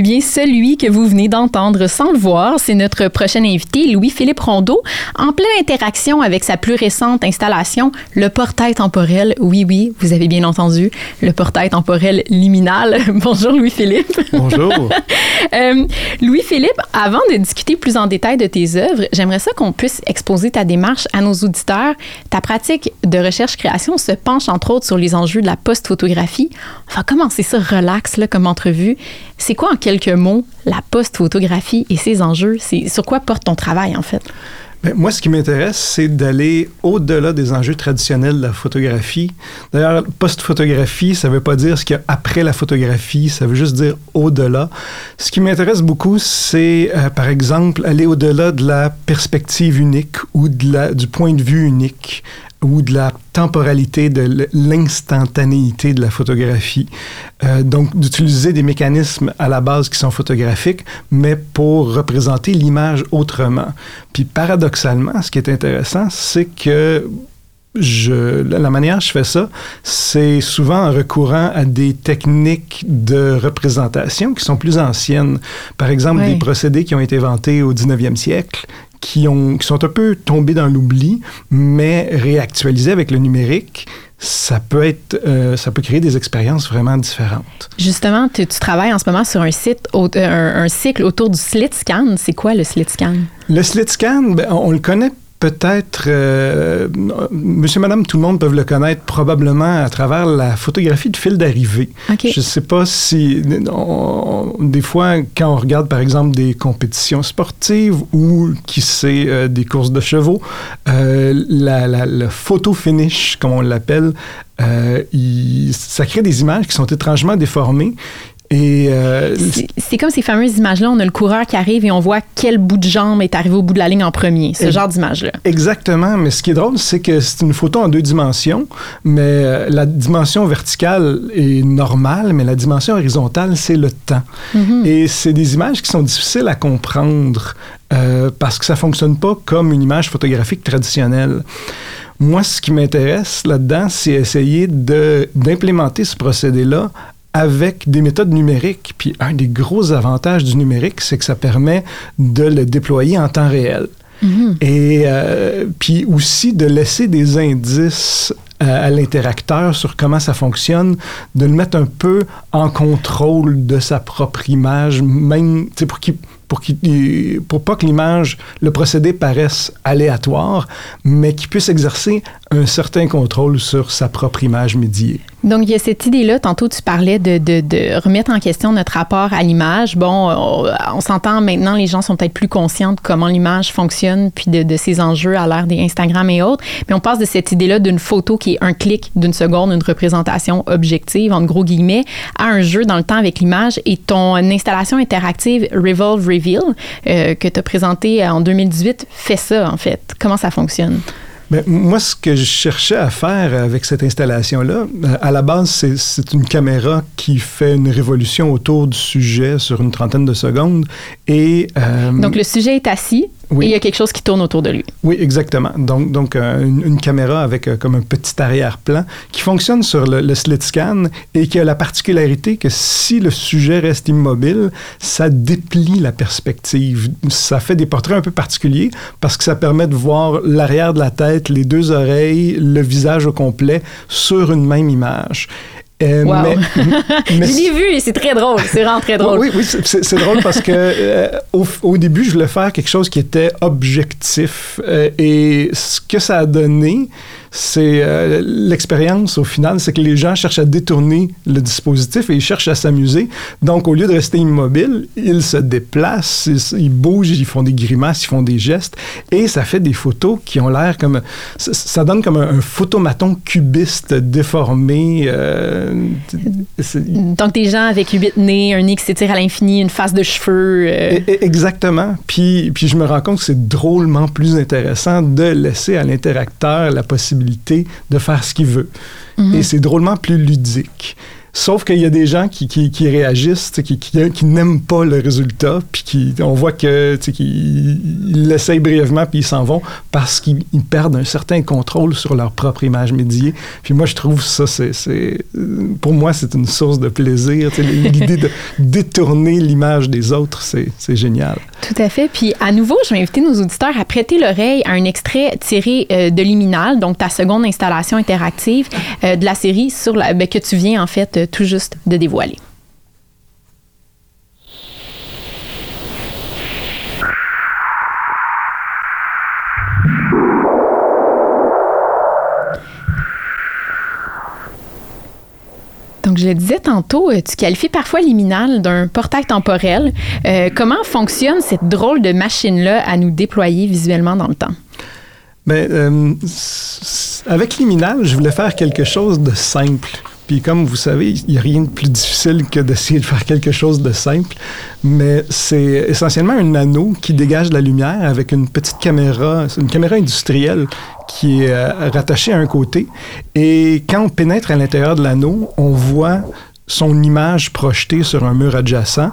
Eh bien, celui que vous venez d'entendre sans le voir, c'est notre prochain invité, Louis-Philippe Rondeau, en pleine interaction avec sa plus récente installation, le portail temporel. Oui, oui, vous avez bien entendu, le portail temporel liminal. Bonjour, Louis-Philippe. Bonjour. Euh, Louis-Philippe, avant de discuter plus en détail de tes œuvres, j'aimerais ça qu'on puisse exposer ta démarche à nos auditeurs. Ta pratique de recherche-création se penche entre autres sur les enjeux de la post-photographie. On va commencer ça relax là, comme entrevue. C'est quoi en quelques mots la post-photographie et ses enjeux? C'est sur quoi porte ton travail en fait? Ben, moi, ce qui m'intéresse, c'est d'aller au-delà des enjeux traditionnels de la photographie. D'ailleurs, post-photographie, ça ne veut pas dire ce qu'il y a après la photographie, ça veut juste dire au-delà. Ce qui m'intéresse beaucoup, c'est, euh, par exemple, aller au-delà de la perspective unique ou de la, du point de vue unique ou de la temporalité, de l'instantanéité de la photographie. Euh, donc, d'utiliser des mécanismes à la base qui sont photographiques, mais pour représenter l'image autrement. Puis, paradoxalement, ce qui est intéressant, c'est que je, la manière dont je fais ça, c'est souvent en recourant à des techniques de représentation qui sont plus anciennes. Par exemple, Oui. des procédés qui ont été inventés au 19e siècle, qui, ont, qui sont un peu tombés dans l'oubli, mais réactualisés avec le numérique, ça peut, être, euh, ça peut créer des expériences vraiment différentes. Justement, tu, tu travailles en ce moment sur un site, au- euh, un, un cycle autour du slit scan. C'est quoi le slit scan? Le slit scan, ben, on le connaît peut-être, euh, monsieur, madame, tout le monde peut le connaître probablement à travers la photographie de fil d'arrivée. OK. Je ne sais pas si, on- des fois, quand on regarde par exemple des compétitions sportives ou qui sait euh, des courses de chevaux, euh, la, la- le photo finish, comme on l'appelle, euh, il- ça crée des images qui sont étrangement déformées. Et euh, C'est- comme ces fameuses images-là, on a le coureur qui arrive et on voit quel bout de jambe est arrivé au bout de la ligne en premier. Ce genre d'image-là. Exactement, mais ce qui est drôle, c'est que c'est une photo en deux dimensions, mais euh, la dimension verticale est normale, mais la dimension horizontale, c'est le temps. Et c'est des images qui sont difficiles à comprendre euh, parce que ça fonctionne pas comme une image photographique traditionnelle. Moi, ce qui m'intéresse là-dedans, c'est essayer d'implémenter ce procédé-là avec des méthodes numériques. Puis un des gros avantages du numérique, c'est que ça permet de le déployer en temps réel. Et euh, puis aussi de laisser des indices euh, à l'interacteur sur comment ça fonctionne, de le mettre un peu en contrôle de sa propre image, même pour qu'il pour, qu'il- pour pas que l'image, le procédé paraisse aléatoire, mais qu'il puisse exercer un certain contrôle sur sa propre image médiée. Donc, il y a cette idée-là. Tantôt, tu parlais de, de- remettre en question notre rapport à l'image. Bon, on, s'entend maintenant, les gens sont peut-être plus conscients de comment l'image fonctionne, puis de, de ses enjeux à l'ère des Instagram et autres. Mais on passe de cette idée-là d'une photo qui est un clic d'une seconde, une représentation objective, en gros guillemets, à un jeu dans le temps avec l'image. Et ton installation interactive Revolve Reveal, euh, que tu as présentée en 2018, fait ça, en fait. Comment ça fonctionne? Moi, ce que je cherchais à faire avec cette installation-là, euh, à la base, c'est- c'est une caméra qui fait une révolution autour du sujet sur une trentaine de secondes. Et, euh, Donc, le sujet est assis Oui. et il y a quelque chose qui tourne autour de lui. Oui, exactement. Donc, donc euh, une, une caméra avec euh, comme un petit arrière-plan qui fonctionne sur le, le slit scan et qui a la particularité que si le sujet reste immobile, ça déplie la perspective. Ça fait des portraits un peu particuliers parce que ça permet de voir l'arrière de la tête, les deux oreilles, le visage au complet sur une même image. Euh, Wow. mais- mais- Je l'ai vu et c'est très drôle. C'est vraiment très drôle. oui, oui, c'est- drôle parce que euh, au, au début, je voulais faire quelque chose qui était objectif. euh, et ce que ça a donné, C'est euh, l'expérience au final, c'est que les gens cherchent à détourner le dispositif et ils cherchent à s'amuser. Donc, au lieu de rester immobile, ils se déplacent, ils, bougent, ils font des grimaces, ils font des gestes et ça fait des photos qui ont l'air comme ça, donne comme un, photomaton cubiste déformé. Euh, Donc, des gens avec huit nez, un nez qui s'étire à l'infini, une face de cheveux. Euh. Exactement. Puis, puis je me rends compte que c'est drôlement plus intéressant de laisser à l'interacteur la possibilité de faire ce qu'il veut. Mm-hmm. Et c'est drôlement plus ludique. Sauf qu'il y a des gens qui, qui, réagissent, qui, qui, n'aiment pas le résultat, puis qui, on voit que qu'ils l'essayent brièvement, puis ils s'en vont parce qu'ils perdent un certain contrôle sur leur propre image médiée. Puis moi, je trouve ça, c'est, pour moi, c'est une source de plaisir. L'idée de détourner l'image des autres, c'est, génial. Tout à fait. Puis à nouveau, je vais inviter nos auditeurs à prêter l'oreille à un extrait tiré euh, de Liminal, donc ta seconde installation interactive euh, de la série sur ben, que tu viens en fait tout juste de dévoiler. Donc, je le disais tantôt, euh, tu qualifies parfois liminal d'un portail temporel. Euh, comment fonctionne cette drôle de machine-là à nous déployer visuellement dans le temps? Bien, euh, avec liminal, je voulais faire quelque chose de simple. Puis comme vous savez, il n'y a rien de plus difficile que d'essayer de faire quelque chose de simple, mais c'est essentiellement un anneau qui dégage de la lumière avec une petite caméra, une caméra industrielle qui est euh, rattachée à un côté. Et quand on pénètre à l'intérieur de l'anneau, on voit son image projetée sur un mur adjacent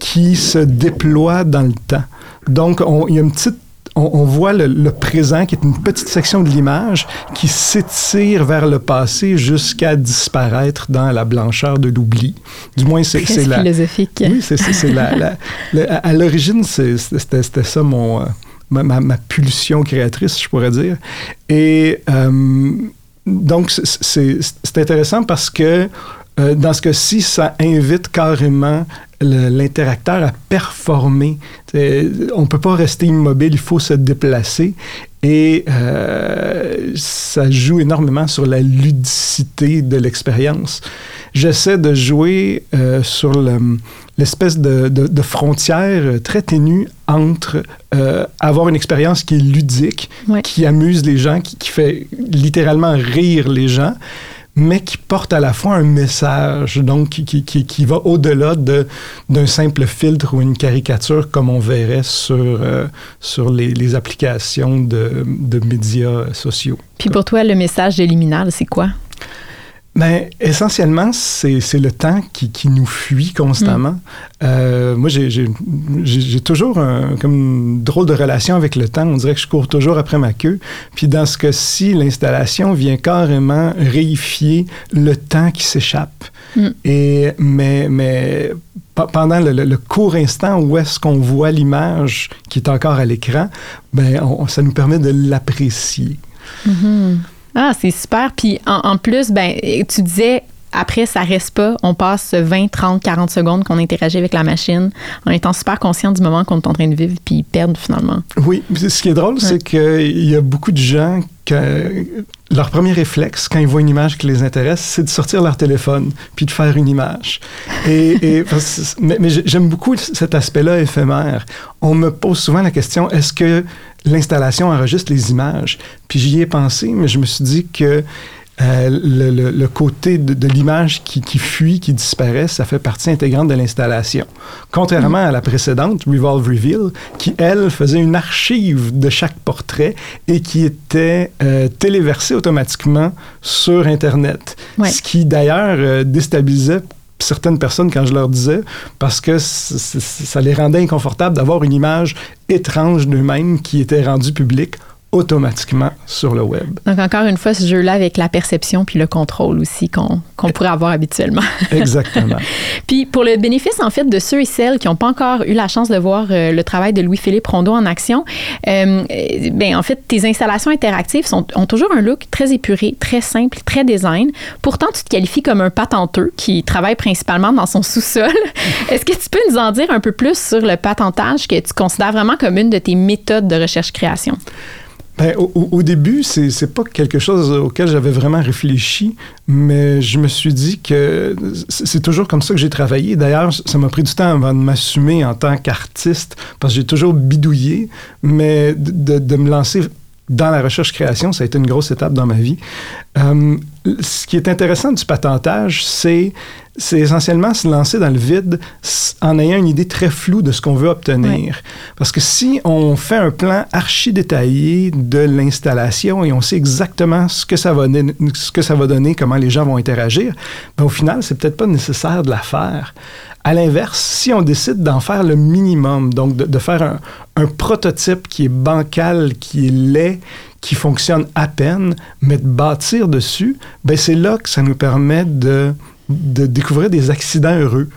qui se déploie dans le temps. Donc, il y a une petite on, voit le, présent, qui est une petite section de l'image, qui s'étire vers le passé jusqu'à disparaître dans la blancheur de l'oubli. Du moins, c'est la... philosophique. Oui, c'est la, À l'origine, c'était ça mon... Euh, ma, pulsion créatrice, je pourrais dire. Et euh, donc, c'est intéressant parce que euh, dans ce cas-ci, ça invite carrément l'interacteur à performer. on ne peut pas rester immobile, il faut se déplacer. Et euh, ça joue énormément sur la ludicité de l'expérience. J'essaie de jouer euh, sur l'espèce de, de, frontière très ténue entre euh, avoir une expérience qui est ludique, qui amuse les gens, qui, qui, fait littéralement rire les gens, mais qui porte à la fois un message, donc qui, qui, qui, va au-delà de, d'un simple filtre ou une caricature comme on verrait sur, euh, sur les, les, applications de, de médias sociaux. Puis pour toi, le message de c'est quoi? Bien, essentiellement, c'est, le temps qui, qui, nous fuit constamment. Mm. Euh, moi, j'ai, toujours un, comme une drôle de relation avec le temps. On dirait que je cours toujours après ma queue. Puis dans ce cas-ci, l'installation vient carrément réifier le temps qui s'échappe. Mm. Et, mais, mais pendant le, court instant où est-ce qu'on voit l'image qui est encore à l'écran, ben, ça nous permet de l'apprécier. Mm-hmm. Ah, c'est super. Puis en, plus, ben, tu disais après, ça reste pas. On passe 20, 30, 40 secondes qu'on interagit avec la machine en étant super conscient du moment qu'on est en train de vivre puis perdre finalement. Oui, ce qui est drôle, c'est qu'il y a beaucoup de gens que leur premier réflexe quand ils voient une image qui les intéresse, c'est de sortir leur téléphone puis de faire une image. Et, mais, mais j'aime beaucoup cet aspect-là éphémère. On me pose souvent la question est-ce que l'installation enregistre les images? Puis j'y ai pensé, mais je me suis dit que euh, le, côté de, l'image qui, fuit, qui disparaît, ça fait partie intégrante de l'installation. Contrairement à la précédente, Revolve Reveal, qui, elle, faisait une archive de chaque portrait et qui était euh, téléversée automatiquement sur Internet. Ce qui, d'ailleurs, euh, déstabilisait certaines personnes quand je leur disais, parce que ça les rendait inconfortables d'avoir une image étrange d'eux-mêmes qui était rendue publique automatiquement sur le web. Donc, encore une fois, ce jeu-là avec la perception puis le contrôle aussi qu'on pourrait avoir habituellement. Exactement. puis, pour le bénéfice, en fait, de ceux et celles qui n'ont pas encore eu la chance de voir euh, le travail de Louis-Philippe Rondeau en action, euh, ben, en fait, tes installations interactives sont, ont toujours un look très épuré, très simple, très design. Pourtant, tu te qualifies comme un patenteux qui travaille principalement dans son sous-sol. Est-ce que tu peux nous en dire un peu plus sur le patentage que tu considères vraiment comme une de tes méthodes de recherche-création? Ben, au, au, début, c'est, c'est pas quelque chose auquel j'avais vraiment réfléchi, mais je me suis dit que c'est toujours comme ça que j'ai travaillé. D'ailleurs, ça m'a pris du temps avant de m'assumer en tant qu'artiste, parce que j'ai toujours bidouillé, mais de, de me lancer dans la recherche-création, ça a été une grosse étape dans ma vie. Euh, ce qui est intéressant du patentage, c'est c'est essentiellement se lancer dans le vide en ayant une idée très floue de ce qu'on veut obtenir. Parce que si on fait un plan archi détaillé de l'installation et on sait exactement ce que ça va, ce que ça va donner, comment les gens vont interagir, ben au final, c'est peut-être pas nécessaire de la faire. À l'inverse, si on décide d'en faire le minimum, donc de, de faire un, un, prototype qui est bancal, qui est laid, qui fonctionne à peine, mais de bâtir dessus, ben c'est là que ça nous permet de de découvrir des accidents heureux.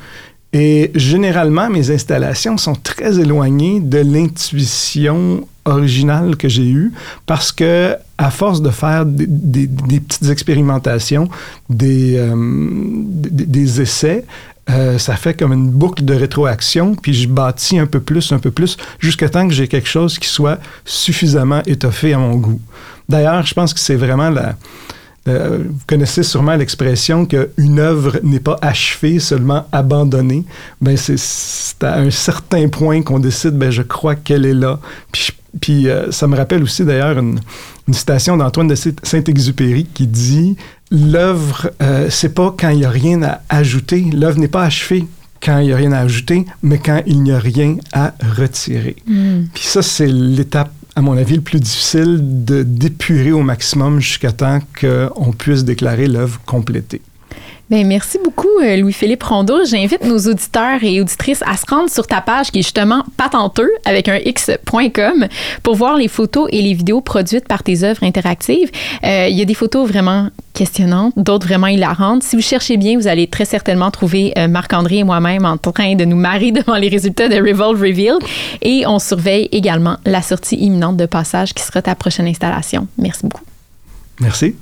Et généralement, mes installations sont très éloignées de l'intuition originale que j'ai eue parce que, à force de faire des, petites expérimentations, des, euh, des, essais, euh, ça fait comme une boucle de rétroaction, puis je bâtis un peu plus, un peu plus, jusqu'à temps que j'ai quelque chose qui soit suffisamment étoffé à mon goût. D'ailleurs, je pense que c'est vraiment la, euh, vous connaissez sûrement l'expression qu'une œuvre n'est pas achevée, seulement abandonnée. Ben c'est à un certain point qu'on décide, ben je crois qu'elle est là. Puis, puis euh, ça me rappelle aussi d'ailleurs une, citation d'Antoine de Saint-Exupéry qui dit L'œuvre, euh, c'est pas quand il n'y a rien à ajouter. L'œuvre n'est pas achevée quand il n'y a rien à ajouter, mais quand il n'y a rien à retirer. Mm. Puis ça, c'est l'étape à mon avis, le plus difficile de d'épurer au maximum jusqu'à temps qu'on puisse déclarer l'œuvre complétée. Bien, merci beaucoup, euh, Louis-Philippe Rondeau. J'invite nos auditeurs et auditrices à se rendre sur ta page qui est justement patenteux avec un x.com pour voir les photos et les vidéos produites par tes œuvres interactives. Euh, il y a des photos vraiment questionnantes, d'autres vraiment hilarantes. Si vous cherchez bien, vous allez très certainement trouver euh, Marc-André et moi-même en train de nous marier devant les résultats de Revolve Reveal. Et on surveille également la sortie imminente de Passage qui sera ta prochaine installation. Merci beaucoup. Merci.